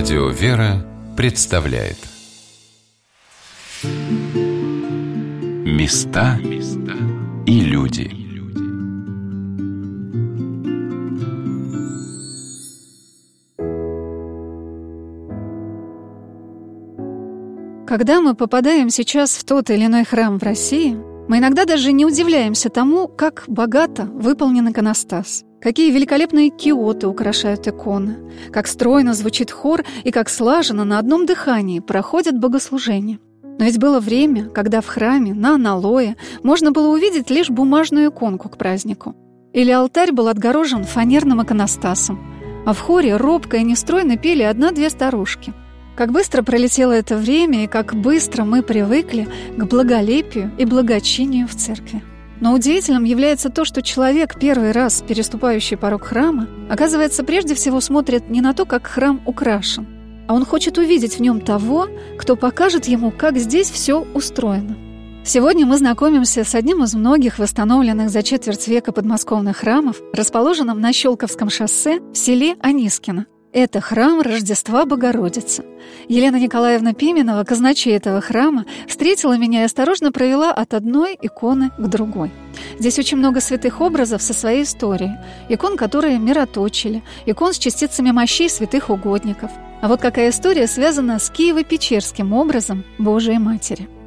Радио «Вера» представляет Места и люди Когда мы попадаем сейчас в тот или иной храм в России, мы иногда даже не удивляемся тому, как богато выполнен иконостас. Какие великолепные киоты украшают иконы, как стройно звучит хор и как слаженно на одном дыхании проходят богослужения. Но ведь было время, когда в храме на аналое можно было увидеть лишь бумажную иконку к празднику. Или алтарь был отгорожен фанерным иконостасом, а в хоре робко и нестройно пели одна-две старушки. Как быстро пролетело это время и как быстро мы привыкли к благолепию и благочинию в церкви. Но удивительным является то, что человек, первый раз переступающий порог храма, оказывается, прежде всего смотрит не на то, как храм украшен, а он хочет увидеть в нем того, кто покажет ему, как здесь все устроено. Сегодня мы знакомимся с одним из многих восстановленных за четверть века подмосковных храмов, расположенным на Щелковском шоссе в селе Анискино – это храм Рождества Богородицы. Елена Николаевна Пименова, казначей этого храма, встретила меня и осторожно провела от одной иконы к другой. Здесь очень много святых образов со своей историей. Икон, которые мироточили, икон с частицами мощей святых угодников. А вот какая история связана с Киево-Печерским образом Божией Матери –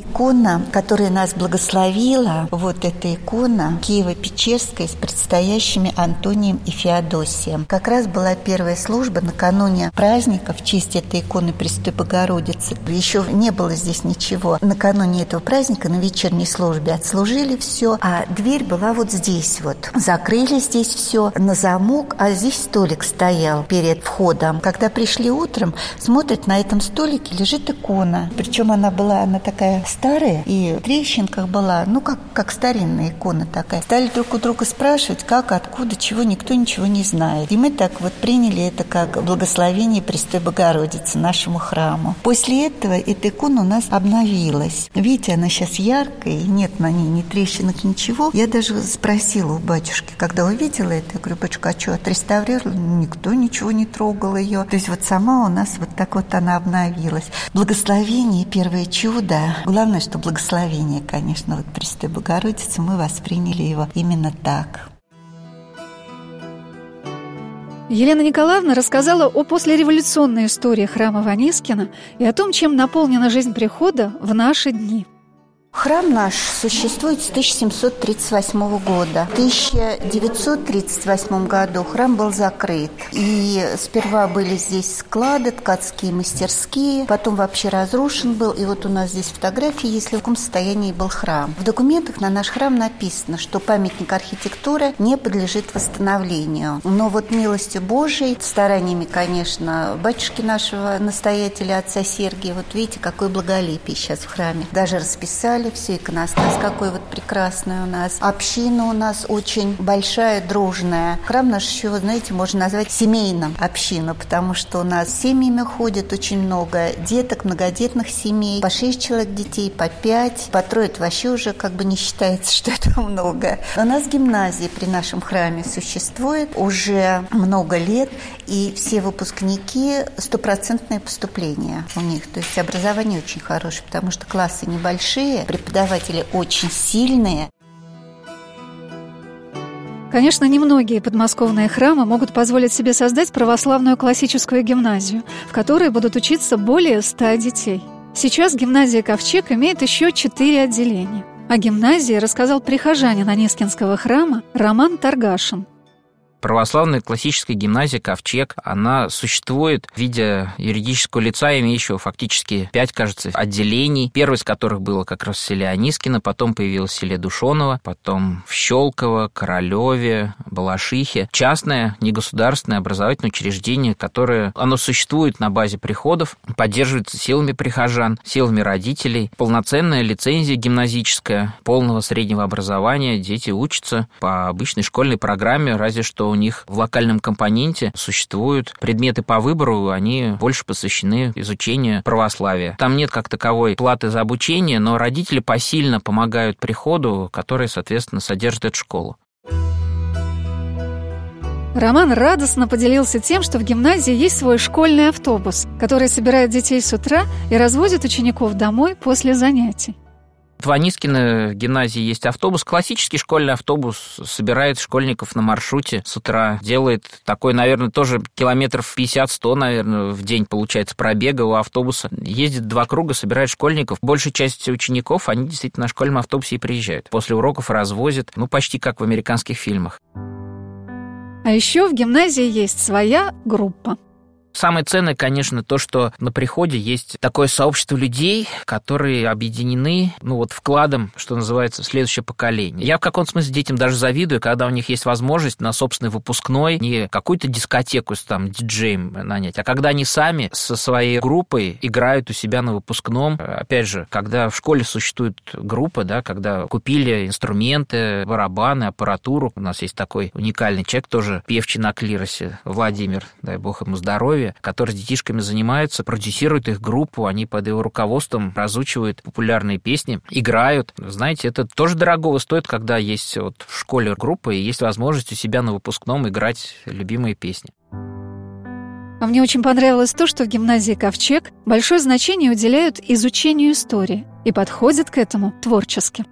Икона, которая нас благословила, вот эта икона Киево-Печерская с предстоящими Антонием и Феодосием. Как раз была первая служба накануне праздника в честь этой иконы Престой Богородицы. Еще не было здесь ничего. Накануне этого праздника на вечерней службе отслужили все, а дверь была вот здесь вот. Закрыли здесь все на замок, а здесь столик стоял перед входом. Когда пришли утром, смотрят, на этом столике лежит икона. Причем она была, она такая старая, и в трещинках была, ну, как, как старинная икона такая. Стали друг у друга спрашивать, как, откуда, чего, никто ничего не знает. И мы так вот приняли это как благословение Престой Богородицы нашему храму. После этого эта икона у нас обновилась. Видите, она сейчас яркая, и нет на ней ни трещинок, ничего. Я даже спросила у батюшки, когда увидела это, я говорю, батюшка, а что, отреставрировали? Никто ничего не трогал ее. То есть вот сама у нас вот так вот она обновилась. Благословение, первое чудо. Что благословение, конечно, вот Престой Богородицы, мы восприняли его именно так. Елена Николаевна рассказала о послереволюционной истории храма Ванискина и о том, чем наполнена жизнь прихода в наши дни – Храм наш существует с 1738 года. В 1938 году храм был закрыт. И сперва были здесь склады, ткацкие мастерские, потом вообще разрушен был. И вот у нас здесь фотографии, если в каком состоянии был храм. В документах на наш храм написано, что памятник архитектуры не подлежит восстановлению. Но вот милостью Божией, стараниями, конечно, батюшки нашего настоятеля, отца Сергия, вот видите, какое благолепие сейчас в храме. Даже расписали собрали все иконостас, какой вот прекрасный у нас. Община у нас очень большая, дружная. Храм наш еще, знаете, можно назвать семейным общину, потому что у нас семьями ходит очень много деток, многодетных семей. По шесть человек детей, по пять, по трое это вообще уже как бы не считается, что это много. У нас гимназия при нашем храме существует уже много лет, и все выпускники стопроцентное поступление у них. То есть образование очень хорошее, потому что классы небольшие, преподаватели очень сильные. Конечно, немногие подмосковные храмы могут позволить себе создать православную классическую гимназию, в которой будут учиться более ста детей. Сейчас гимназия «Ковчег» имеет еще четыре отделения. О гимназии рассказал прихожанин Анискинского храма Роман Таргашин. Православная классическая гимназия «Ковчег», она существует в виде юридического лица, имеющего фактически пять, кажется, отделений. Первое из которых было как раз в селе Анискино, потом появилось в селе Душоново, потом в Щелково, Королеве, Балашихе. Частное, негосударственное образовательное учреждение, которое, оно существует на базе приходов, поддерживается силами прихожан, силами родителей. Полноценная лицензия гимназическая, полного среднего образования, дети учатся по обычной школьной программе, разве что у них в локальном компоненте существуют предметы по выбору, они больше посвящены изучению православия. Там нет как таковой платы за обучение, но родители посильно помогают приходу, который, соответственно, содержит эту школу. Роман радостно поделился тем, что в гимназии есть свой школьный автобус, который собирает детей с утра и развозит учеников домой после занятий. В Анискино в гимназии есть автобус, классический школьный автобус, собирает школьников на маршруте с утра, делает такой, наверное, тоже километров 50-100, наверное, в день получается пробега у автобуса. Ездит два круга, собирает школьников. Большая часть учеников, они действительно на школьном автобусе и приезжают. После уроков развозят, ну, почти как в американских фильмах. А еще в гимназии есть своя группа. Самое ценное, конечно, то, что на приходе есть такое сообщество людей, которые объединены, ну вот, вкладом, что называется, в следующее поколение. Я в каком-то смысле детям даже завидую, когда у них есть возможность на собственный выпускной не какую-то дискотеку с там диджеем нанять, а когда они сами со своей группой играют у себя на выпускном. Опять же, когда в школе существует группа, да, когда купили инструменты, барабаны, аппаратуру. У нас есть такой уникальный человек, тоже певчий на клиросе, Владимир, дай бог ему здоровья, Петрове, который с детишками занимается, продюсирует их группу, они под его руководством разучивают популярные песни, играют. Знаете, это тоже дорогого стоит, когда есть вот в школе группа и есть возможность у себя на выпускном играть любимые песни. А мне очень понравилось то, что в гимназии «Ковчег» большое значение уделяют изучению истории и подходят к этому творчески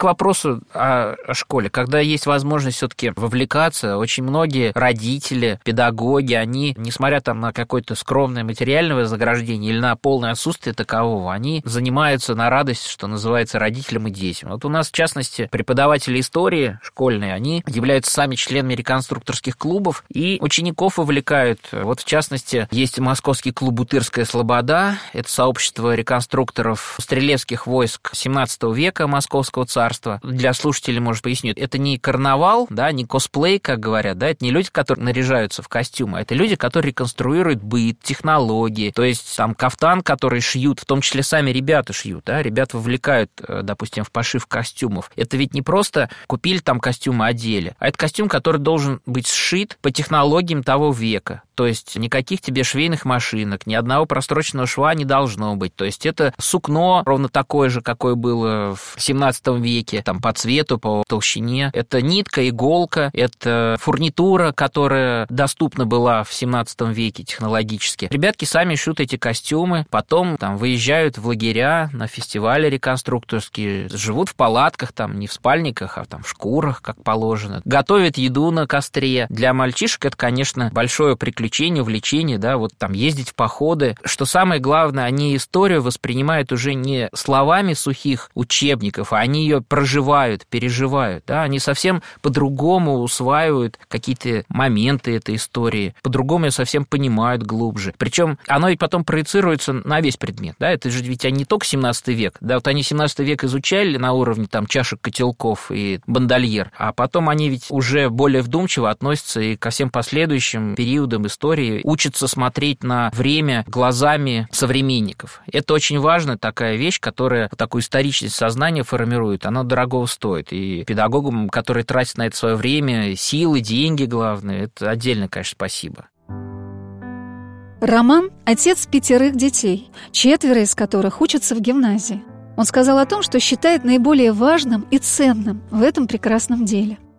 к вопросу о, школе. Когда есть возможность все-таки вовлекаться, очень многие родители, педагоги, они, несмотря там на какое-то скромное материальное вознаграждение или на полное отсутствие такового, они занимаются на радость, что называется, родителям и детям. Вот у нас, в частности, преподаватели истории школьные, они являются сами членами реконструкторских клубов и учеников вовлекают. Вот, в частности, есть московский клуб «Бутырская слобода». Это сообщество реконструкторов стрелецких войск 17 века Московского царства государства. Для слушателей, может, поясню, это не карнавал, да, не косплей, как говорят, да, это не люди, которые наряжаются в костюмы, а это люди, которые реконструируют быт, технологии, то есть там кафтан, который шьют, в том числе сами ребята шьют, да, ребят вовлекают, э, допустим, в пошив костюмов. Это ведь не просто купили там костюмы, одели, а это костюм, который должен быть сшит по технологиям того века. То есть никаких тебе швейных машинок, ни одного простроченного шва не должно быть. То есть это сукно ровно такое же, какое было в 17 веке, там по цвету, по толщине. Это нитка, иголка, это фурнитура, которая доступна была в 17 веке технологически. Ребятки сами шьют эти костюмы, потом там выезжают в лагеря на фестивали реконструкторские, живут в палатках, там не в спальниках, а там в шкурах, как положено. Готовят еду на костре. Для мальчишек это, конечно, большое приключение увлечение, да, вот там ездить в походы. Что самое главное, они историю воспринимают уже не словами сухих учебников, а они ее проживают, переживают, да, они совсем по-другому усваивают какие-то моменты этой истории, по-другому ее совсем понимают глубже. Причем оно ведь потом проецируется на весь предмет, да, это же ведь не только 17 век, да, вот они 17 век изучали на уровне там чашек, котелков и бандольер, а потом они ведь уже более вдумчиво относятся и ко всем последующим периодам истории учатся смотреть на время глазами современников. Это очень важная такая вещь, которая такую историчность сознания формирует. Она дорого стоит. И педагогам, которые тратят на это свое время, силы, деньги, главное, это отдельно, конечно, спасибо. Роман – отец пятерых детей, четверо из которых учатся в гимназии. Он сказал о том, что считает наиболее важным и ценным в этом прекрасном деле –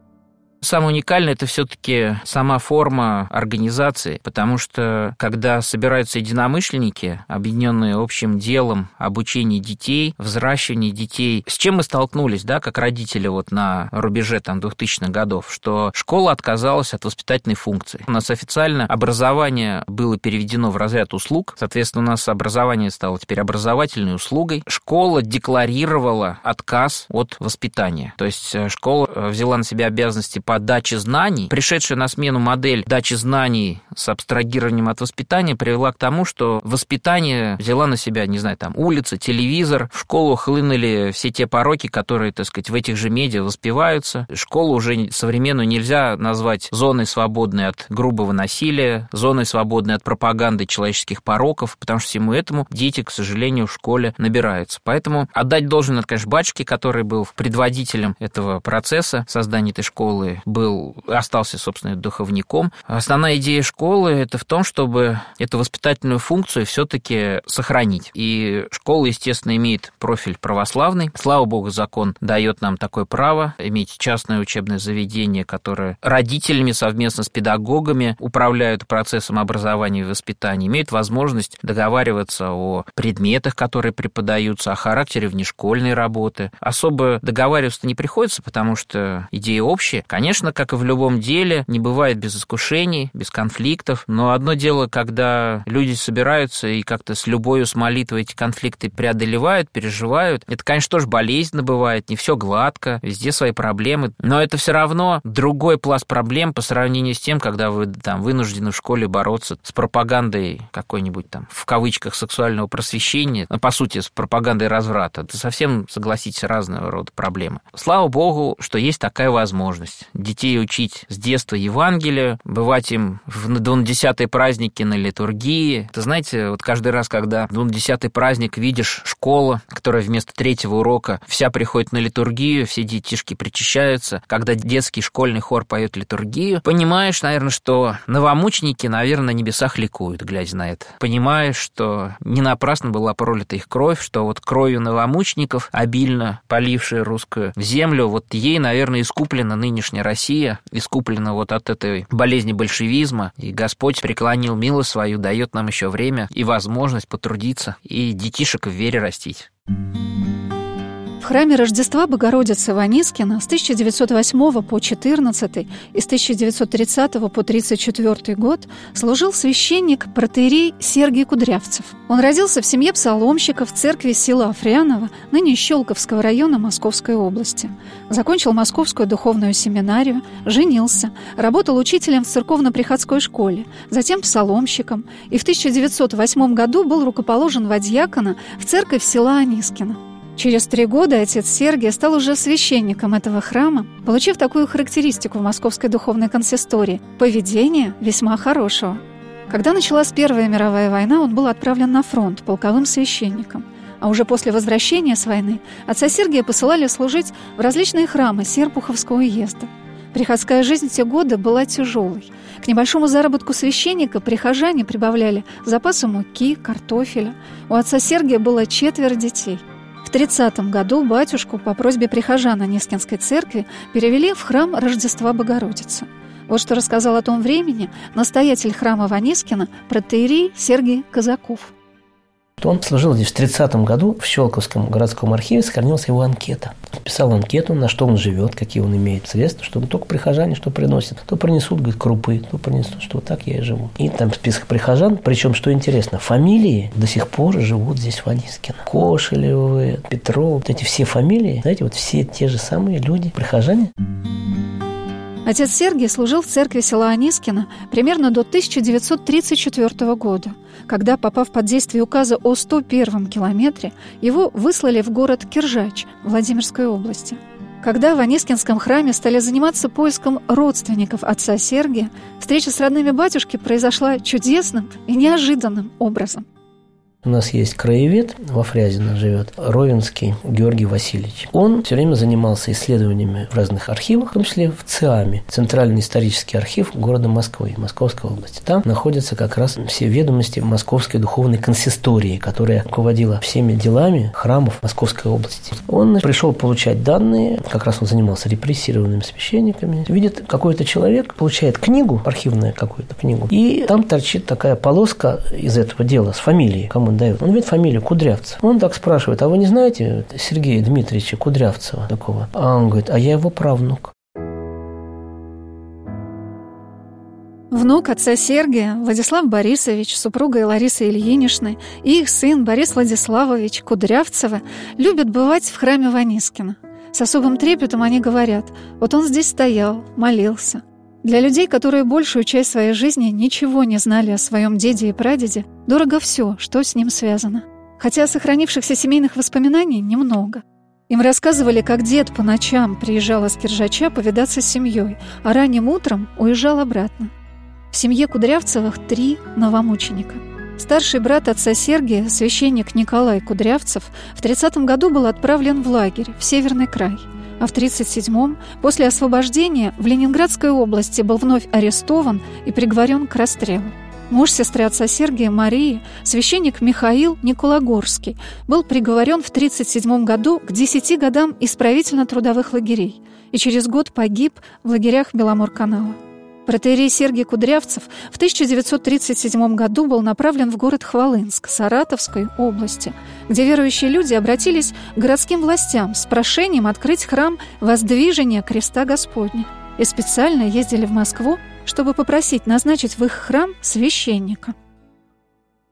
Самое уникальное это все-таки сама форма организации, потому что когда собираются единомышленники, объединенные общим делом обучения детей, взращивания детей, с чем мы столкнулись, да, как родители вот на рубеже там 2000-х годов, что школа отказалась от воспитательной функции. У нас официально образование было переведено в разряд услуг, соответственно, у нас образование стало теперь образовательной услугой. Школа декларировала отказ от воспитания, то есть э, школа э, взяла на себя обязанности по даче знаний, пришедшая на смену модель дачи знаний с абстрагированием от воспитания привела к тому, что воспитание взяла на себя, не знаю, там улица, телевизор, в школу хлынули все те пороки, которые, так сказать, в этих же медиа воспеваются. Школу уже современную нельзя назвать зоной свободной от грубого насилия, зоной свободной от пропаганды человеческих пороков, потому что всему этому дети, к сожалению, в школе набираются. Поэтому отдать должен, конечно, батюшке, который был предводителем этого процесса создания этой школы, был, остался, собственно, духовником. Основная идея школы это в том, чтобы эту воспитательную функцию все-таки сохранить. И школа, естественно, имеет профиль православный. Слава богу, закон дает нам такое право иметь частное учебное заведение, которое родителями совместно с педагогами управляют процессом образования и воспитания, имеют возможность договариваться о предметах, которые преподаются, о характере внешкольной работы. Особо договариваться не приходится, потому что идеи общие. Конечно, как и в любом деле, не бывает без искушений, без конфликтов, но одно дело, когда люди собираются и как-то с любовью, с молитвой эти конфликты преодолевают, переживают, это, конечно, тоже болезненно бывает, не все гладко, везде свои проблемы, но это все равно другой пласт проблем по сравнению с тем, когда вы там вынуждены в школе бороться с пропагандой какой-нибудь там, в кавычках, сексуального просвещения, ну, по сути, с пропагандой разврата. Это совсем, согласитесь, разного рода проблемы. Слава богу, что есть такая возможность. Детей учить с детства Евангелию, бывать им в двунадесятые праздники на литургии. Ты знаете, вот каждый раз, когда двунадесятый праздник видишь школа, которая вместо третьего урока вся приходит на литургию, все детишки причащаются, когда детский школьный хор поет литургию, понимаешь, наверное, что новомученики, наверное, на небесах ликуют, глядя на это. Понимаешь, что не напрасно была пролита их кровь, что вот кровью новомучеников, обильно полившей русскую землю, вот ей, наверное, искуплена нынешняя Россия, искуплена вот от этой болезни большевизма, и Господь преклонил милость свою, дает нам еще время и возможность потрудиться и детишек в вере растить. Храме Рождества Богородицы в Анискино с 1908 по 14 и с 1930 по 34 год служил священник протеерей Сергий Кудрявцев. Он родился в семье псаломщиков церкви села Афрянова, ныне Щелковского района Московской области. Закончил Московскую духовную семинарию, женился, работал учителем в церковно-приходской школе, затем псаломщиком и в 1908 году был рукоположен в Адьякона в церковь села Анискино. Через три года отец Сергий стал уже священником этого храма, получив такую характеристику в Московской духовной консистории – поведение весьма хорошего. Когда началась Первая мировая война, он был отправлен на фронт полковым священником. А уже после возвращения с войны отца Сергия посылали служить в различные храмы Серпуховского уезда. Приходская жизнь в те годы была тяжелой. К небольшому заработку священника прихожане прибавляли запасы муки, картофеля. У отца Сергия было четверо детей – в 30 году батюшку по просьбе прихожан Анискинской церкви перевели в храм Рождества Богородицы. Вот что рассказал о том времени настоятель храма Ванискина протеерей Сергей Казаков. Он служил здесь в 30 году в Щелковском городском архиве, сохранилась его анкета. Писал анкету, на что он живет, какие он имеет средства, что только прихожане что приносят. То принесут, говорит, крупы, то принесут, что так я и живу. И там список прихожан, причем, что интересно, фамилии до сих пор живут здесь в Анискино. Кошелевы, Петров, вот эти все фамилии, знаете, вот все те же самые люди, прихожане. Отец Сергий служил в церкви села Анискино примерно до 1934 года, когда, попав под действие указа о 101 километре, его выслали в город Киржач Владимирской области. Когда в Анискинском храме стали заниматься поиском родственников отца Сергия, встреча с родными батюшки произошла чудесным и неожиданным образом – у нас есть краевед, во Фрязино живет, Ровенский Георгий Васильевич. Он все время занимался исследованиями в разных архивах, в том числе в ЦИАМе, Центральный исторический архив города Москвы, Московской области. Там находятся как раз все ведомости Московской духовной консистории, которая руководила всеми делами храмов Московской области. Он пришел получать данные, как раз он занимался репрессированными священниками. Видит, какой-то человек получает книгу, архивную какую-то книгу, и там торчит такая полоска из этого дела с фамилией, кому он дает. Он видит фамилию Кудрявцев. Он так спрашивает, а вы не знаете Сергея Дмитриевича Кудрявцева такого? А он говорит, а я его правнук. Внук отца Сергия, Владислав Борисович, супругой Ларисы Ильиничны и их сын Борис Владиславович Кудрявцевы любят бывать в храме Ванискина. С особым трепетом они говорят, вот он здесь стоял, молился, для людей, которые большую часть своей жизни ничего не знали о своем деде и прадеде, дорого все, что с ним связано. Хотя сохранившихся семейных воспоминаний немного. Им рассказывали, как дед по ночам приезжал из Киржача повидаться с семьей, а ранним утром уезжал обратно. В семье Кудрявцевых три новомученика. Старший брат отца Сергия, священник Николай Кудрявцев, в 30 году был отправлен в лагерь в Северный край – а в 1937-м, после освобождения, в Ленинградской области был вновь арестован и приговорен к расстрелу. Муж сестры отца Сергия Марии, священник Михаил Николагорский, был приговорен в 1937 году к 10 годам исправительно-трудовых лагерей и через год погиб в лагерях Беломор-канала. Протеерей Сергий Кудрявцев в 1937 году был направлен в город Хвалынск Саратовской области, где верующие люди обратились к городским властям с прошением открыть храм Воздвижения Креста Господня и специально ездили в Москву, чтобы попросить назначить в их храм священника.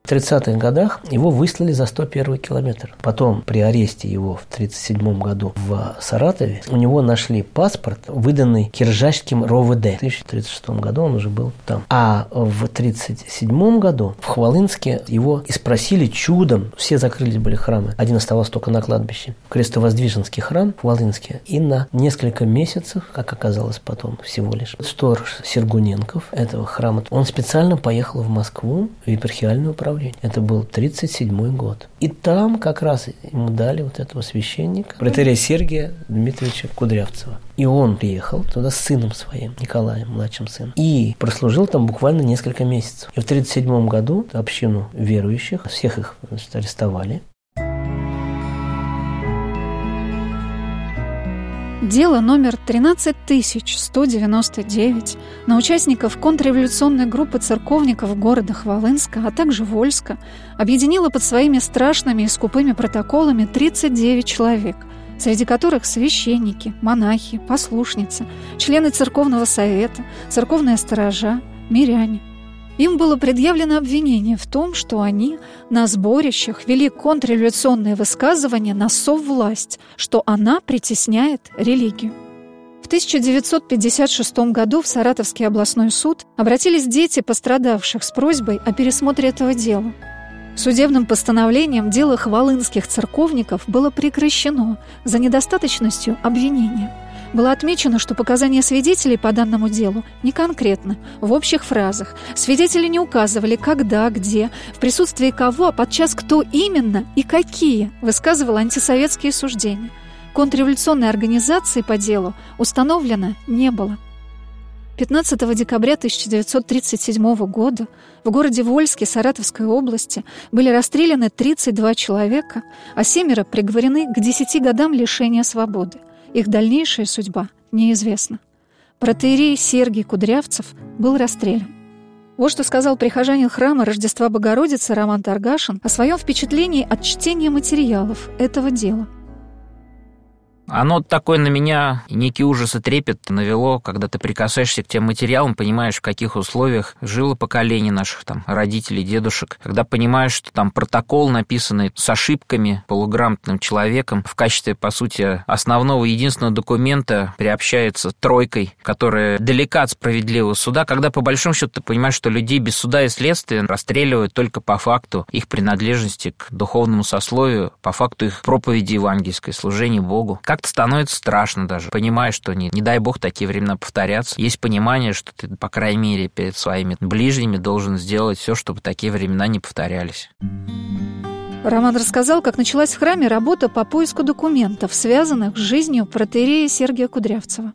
В 30-х годах его выслали за 101 километр. Потом при аресте его в 1937 году в Саратове у него нашли паспорт, выданный Киржачским РОВД. В 1936 году он уже был там. А в 1937 году в Хвалынске его и спросили чудом. Все закрылись были храмы. Один оставался только на кладбище. Крестовоздвиженский храм в Хвалынске. И на несколько месяцев, как оказалось потом всего лишь, сторож Сергуненков этого храма, он специально поехал в Москву в епархиальное управление управления. Это был 37 год. И там как раз ему дали вот этого священника, протерия Сергия Дмитриевича Кудрявцева. И он приехал туда с сыном своим, Николаем, младшим сыном. И прослужил там буквально несколько месяцев. И в 1937 году общину верующих, всех их значит, арестовали. Дело номер 13199 на участников контрреволюционной группы церковников города Хвалынска, а также Вольска, объединило под своими страшными и скупыми протоколами 39 человек, среди которых священники, монахи, послушницы, члены церковного совета, церковные сторожа, миряне. Им было предъявлено обвинение в том, что они на сборищах вели контрреволюционные высказывания на соввласть, что она притесняет религию. В 1956 году в Саратовский областной суд обратились дети пострадавших с просьбой о пересмотре этого дела. Судебным постановлением дело хвалынских церковников было прекращено за недостаточностью обвинения – было отмечено, что показания свидетелей по данному делу не конкретны, в общих фразах. Свидетели не указывали, когда, где, в присутствии кого, а подчас кто именно и какие высказывал антисоветские суждения. Контрреволюционной организации по делу установлено не было. 15 декабря 1937 года в городе Вольске Саратовской области были расстреляны 32 человека, а семеро приговорены к 10 годам лишения свободы. Их дальнейшая судьба неизвестна. Протеерей Сергий Кудрявцев был расстрелян. Вот что сказал прихожанин храма Рождества Богородицы Роман Таргашин о своем впечатлении от чтения материалов этого дела – оно такой на меня некий ужас и трепет навело, когда ты прикасаешься к тем материалам, понимаешь, в каких условиях жило поколение наших там родителей, дедушек, когда понимаешь, что там протокол, написанный с ошибками полуграмотным человеком, в качестве, по сути, основного единственного документа приобщается тройкой, которая далека от справедливого суда, когда по большому счету ты понимаешь, что людей без суда и следствия расстреливают только по факту их принадлежности к духовному сословию, по факту их проповеди евангельской, служения Богу. Как как-то становится страшно даже. Понимаешь, что не, не дай бог такие времена повторятся. Есть понимание, что ты, по крайней мере, перед своими ближними должен сделать все, чтобы такие времена не повторялись. Роман рассказал, как началась в храме работа по поиску документов, связанных с жизнью протерея Сергия Кудрявцева.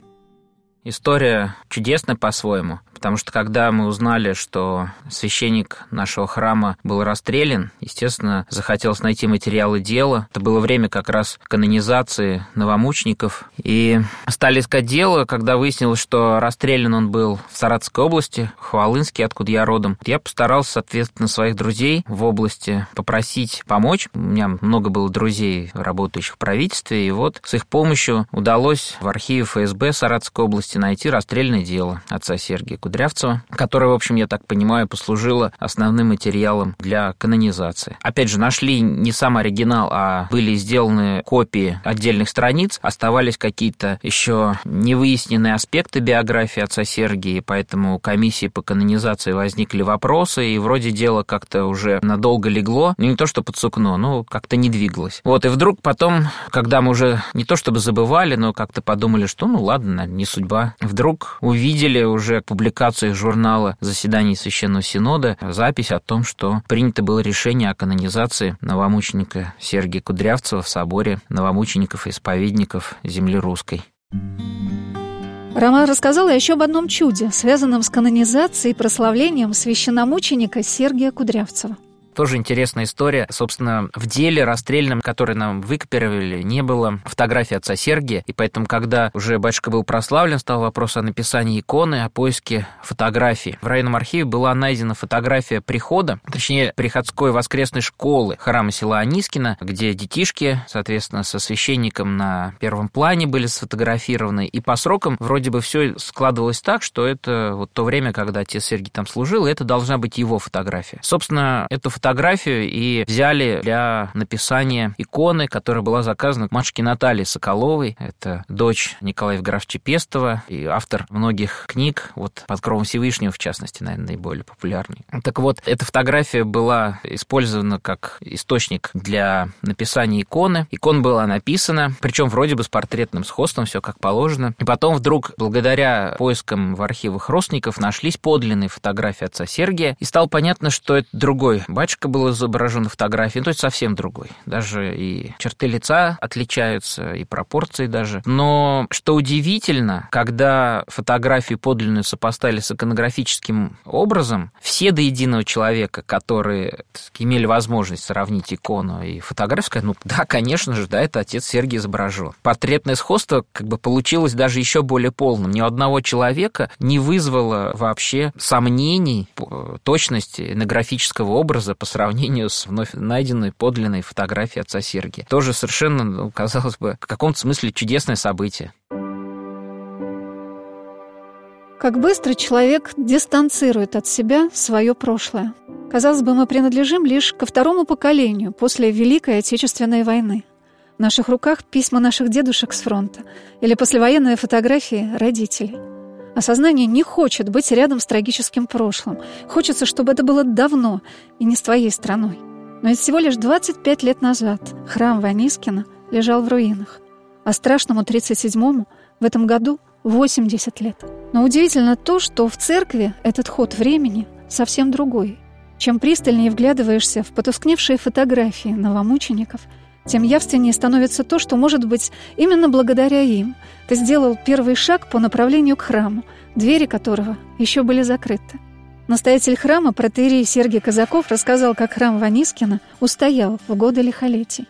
История чудесная по-своему. Потому что когда мы узнали, что священник нашего храма был расстрелян, естественно, захотелось найти материалы дела. Это было время как раз канонизации новомучеников. И стали искать дело, когда выяснилось, что расстрелян он был в Саратовской области, в Хвалынске, откуда я родом. Я постарался, соответственно, своих друзей в области попросить помочь. У меня много было друзей, работающих в правительстве, и вот с их помощью удалось в архиве ФСБ Саратовской области найти расстрельное дело отца Сергия Кудрявцева Кудрявцева, которая, в общем, я так понимаю, послужила основным материалом для канонизации. Опять же, нашли не сам оригинал, а были сделаны копии отдельных страниц, оставались какие-то еще невыясненные аспекты биографии отца Сергия, поэтому комиссии по канонизации возникли вопросы, и вроде дело как-то уже надолго легло, ну не то что под сукно, но как-то не двигалось. Вот, и вдруг потом, когда мы уже не то чтобы забывали, но как-то подумали, что ну ладно, не судьба, вдруг увидели уже публикацию публикациях журнала заседаний Священного Синода запись о том, что принято было решение о канонизации новомученика Сергия Кудрявцева в соборе новомучеников и исповедников земли русской. Роман рассказал еще об одном чуде, связанном с канонизацией и прославлением священномученика Сергия Кудрявцева. Тоже интересная история. Собственно, в деле расстрельном, который нам выкопировали, не было фотографии отца Сергия, и поэтому, когда уже батюшка был прославлен, стал вопрос о написании иконы, о поиске фотографий. В районном архиве была найдена фотография прихода, точнее, приходской воскресной школы храма села Анискина, где детишки, соответственно, со священником на первом плане были сфотографированы, и по срокам вроде бы все складывалось так, что это вот то время, когда отец Сергий там служил, и это должна быть его фотография. Собственно, эту фотографию фотографию и взяли для написания иконы, которая была заказана матушке Натальи Соколовой. Это дочь Николая Евграфовича Пестова и автор многих книг, вот «Под кровом Всевышнего», в частности, наверное, наиболее популярный. Так вот, эта фотография была использована как источник для написания иконы. Икона была написана, причем вроде бы с портретным сходством, все как положено. И потом вдруг, благодаря поискам в архивах родственников, нашлись подлинные фотографии отца Сергия, и стало понятно, что это другой батюшка, батюшка был изображен фотографии, ну, то есть совсем другой. Даже и черты лица отличаются, и пропорции даже. Но что удивительно, когда фотографии подлинную сопоставили с иконографическим образом, все до единого человека, которые имели возможность сравнить икону и фотографию, сказали, ну да, конечно же, да, это отец Сергий изображен. Портретное сходство как бы получилось даже еще более полным. Ни у одного человека не вызвало вообще сомнений точности этнографического образа по сравнению с вновь найденной подлинной фотографией отца Сергия. Тоже совершенно, ну, казалось бы, в каком-то смысле чудесное событие. Как быстро человек дистанцирует от себя свое прошлое. Казалось бы, мы принадлежим лишь ко второму поколению после Великой Отечественной войны. В наших руках письма наших дедушек с фронта или послевоенные фотографии родителей – Осознание не хочет быть рядом с трагическим прошлым. Хочется, чтобы это было давно и не с твоей страной. Но ведь всего лишь 25 лет назад храм Ванискина лежал в руинах. А страшному 37-му в этом году 80 лет. Но удивительно то, что в церкви этот ход времени совсем другой. Чем пристальнее вглядываешься в потускневшие фотографии новомучеников – тем явственнее становится то, что, может быть, именно благодаря им ты сделал первый шаг по направлению к храму, двери которого еще были закрыты. Настоятель храма, протеерей Сергей Казаков, рассказал, как храм Ванискина устоял в годы лихолетий.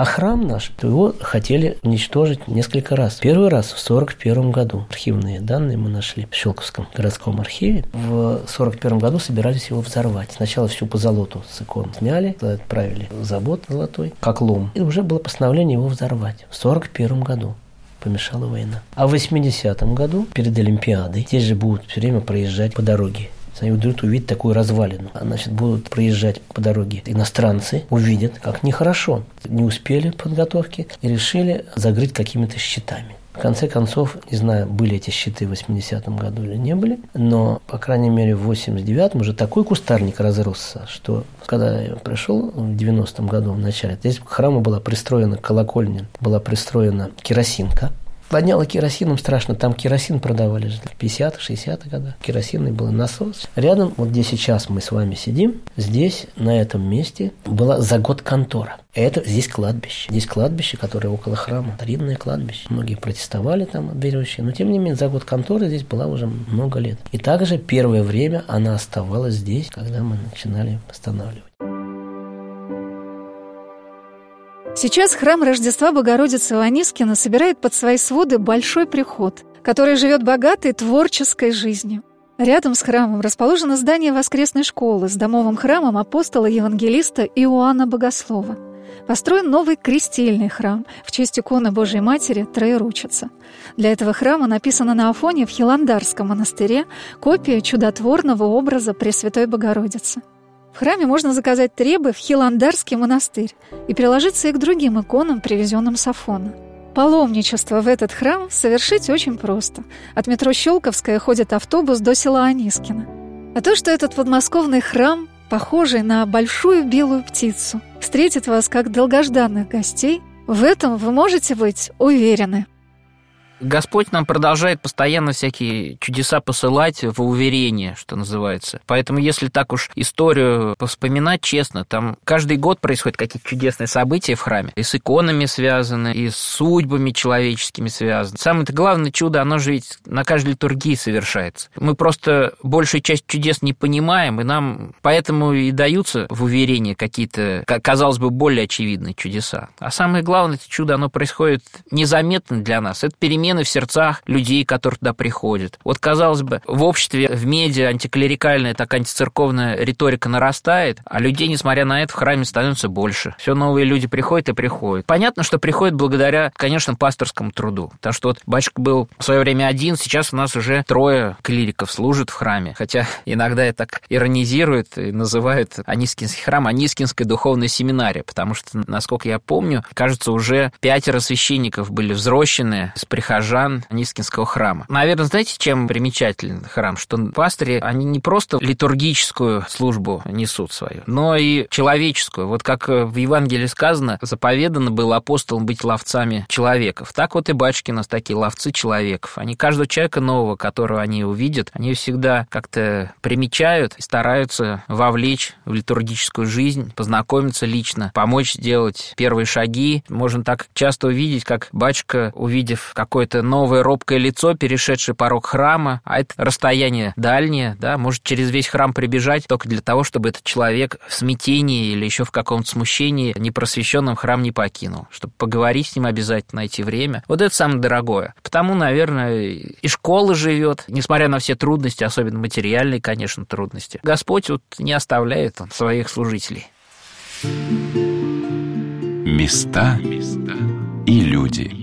А храм наш, его хотели уничтожить несколько раз. Первый раз в 1941 году. Архивные данные мы нашли в Щелковском городском архиве. В 1941 году собирались его взорвать. Сначала всю позолоту с икон сняли, отправили в завод золотой, как лом. И уже было постановление его взорвать в 1941 году помешала война. А в 80-м году, перед Олимпиадой, здесь же будут все время проезжать по дороге они вдруг увидят такую развалину. Значит, будут проезжать по дороге иностранцы, увидят, как нехорошо. Не успели подготовки и решили закрыть какими-то щитами. В конце концов, не знаю, были эти щиты в 80-м году или не были, но, по крайней мере, в 89-м уже такой кустарник разросся, что когда я пришел в 90-м году в начале, здесь к храму была пристроена колокольня, была пристроена керосинка, Воняло керосином страшно. Там керосин продавали же в 50-60-х годах. Керосинный был насос. Рядом, вот где сейчас мы с вами сидим, здесь, на этом месте, была за год контора. Это здесь кладбище. Здесь кладбище, которое около храма. Старинное кладбище. Многие протестовали там, верующие. Но, тем не менее, за год конторы здесь была уже много лет. И также первое время она оставалась здесь, когда мы начинали восстанавливать. Сейчас храм Рождества Богородицы Ланискина собирает под свои своды большой приход, который живет богатой творческой жизнью. Рядом с храмом расположено здание воскресной школы с домовым храмом апостола-евангелиста Иоанна Богослова. Построен новый крестильный храм в честь иконы Божьей Матери Троеручица. Для этого храма написано на Афоне в Хиландарском монастыре копия чудотворного образа Пресвятой Богородицы – в храме можно заказать требы в Хиландарский монастырь и приложиться и к другим иконам, привезенным с Афона. Паломничество в этот храм совершить очень просто. От метро Щелковская ходит автобус до села Анискина. А то, что этот подмосковный храм, похожий на большую белую птицу, встретит вас как долгожданных гостей, в этом вы можете быть уверены. Господь нам продолжает постоянно всякие чудеса посылать в уверение, что называется. Поэтому, если так уж историю вспоминать честно, там каждый год происходят какие-то чудесные события в храме. И с иконами связаны, и с судьбами человеческими связаны. Самое-то главное чудо, оно же ведь на каждой литургии совершается. Мы просто большую часть чудес не понимаем, и нам поэтому и даются в уверение какие-то, казалось бы, более очевидные чудеса. А самое главное, это чудо, оно происходит незаметно для нас. Это перемены в сердцах людей, которые туда приходят. Вот, казалось бы, в обществе, в медиа антиклерикальная, так антицерковная риторика нарастает, а людей, несмотря на это, в храме становится больше. Все новые люди приходят и приходят. Понятно, что приходят благодаря, конечно, пасторскому труду. Потому что вот батюшка был в свое время один, сейчас у нас уже трое клириков служат в храме. Хотя иногда я так иронизируют и называют Анискинский храм Анискинской духовной семинария, потому что, насколько я помню, кажется, уже пятеро священников были взрощены с прихожан Анискинского храма. Наверное, знаете, чем примечателен храм? Что пастыри, они не просто литургическую службу несут свою, но и человеческую. Вот как в Евангелии сказано, заповедано было апостолам быть ловцами человеков. Так вот и батюшки нас такие ловцы человеков. Они каждого человека нового, которого они увидят, они всегда как-то примечают и стараются вовлечь в литургическую жизнь, познакомиться лично, помочь сделать первые шаги. Можно так часто увидеть, как батюшка, увидев какое-то новое робкое лицо, перешедшее порог храма, а это расстояние дальнее, да, может через весь храм прибежать только для того, чтобы этот человек в смятении или еще в каком-то смущении непросвещенном храм не покинул, чтобы поговорить с ним обязательно, найти время. Вот это самое дорогое. Потому, наверное, и школа живет, несмотря на все трудности, особенно материальные, конечно, трудности. Господь вот не оставляет он своих служителей. Места и люди.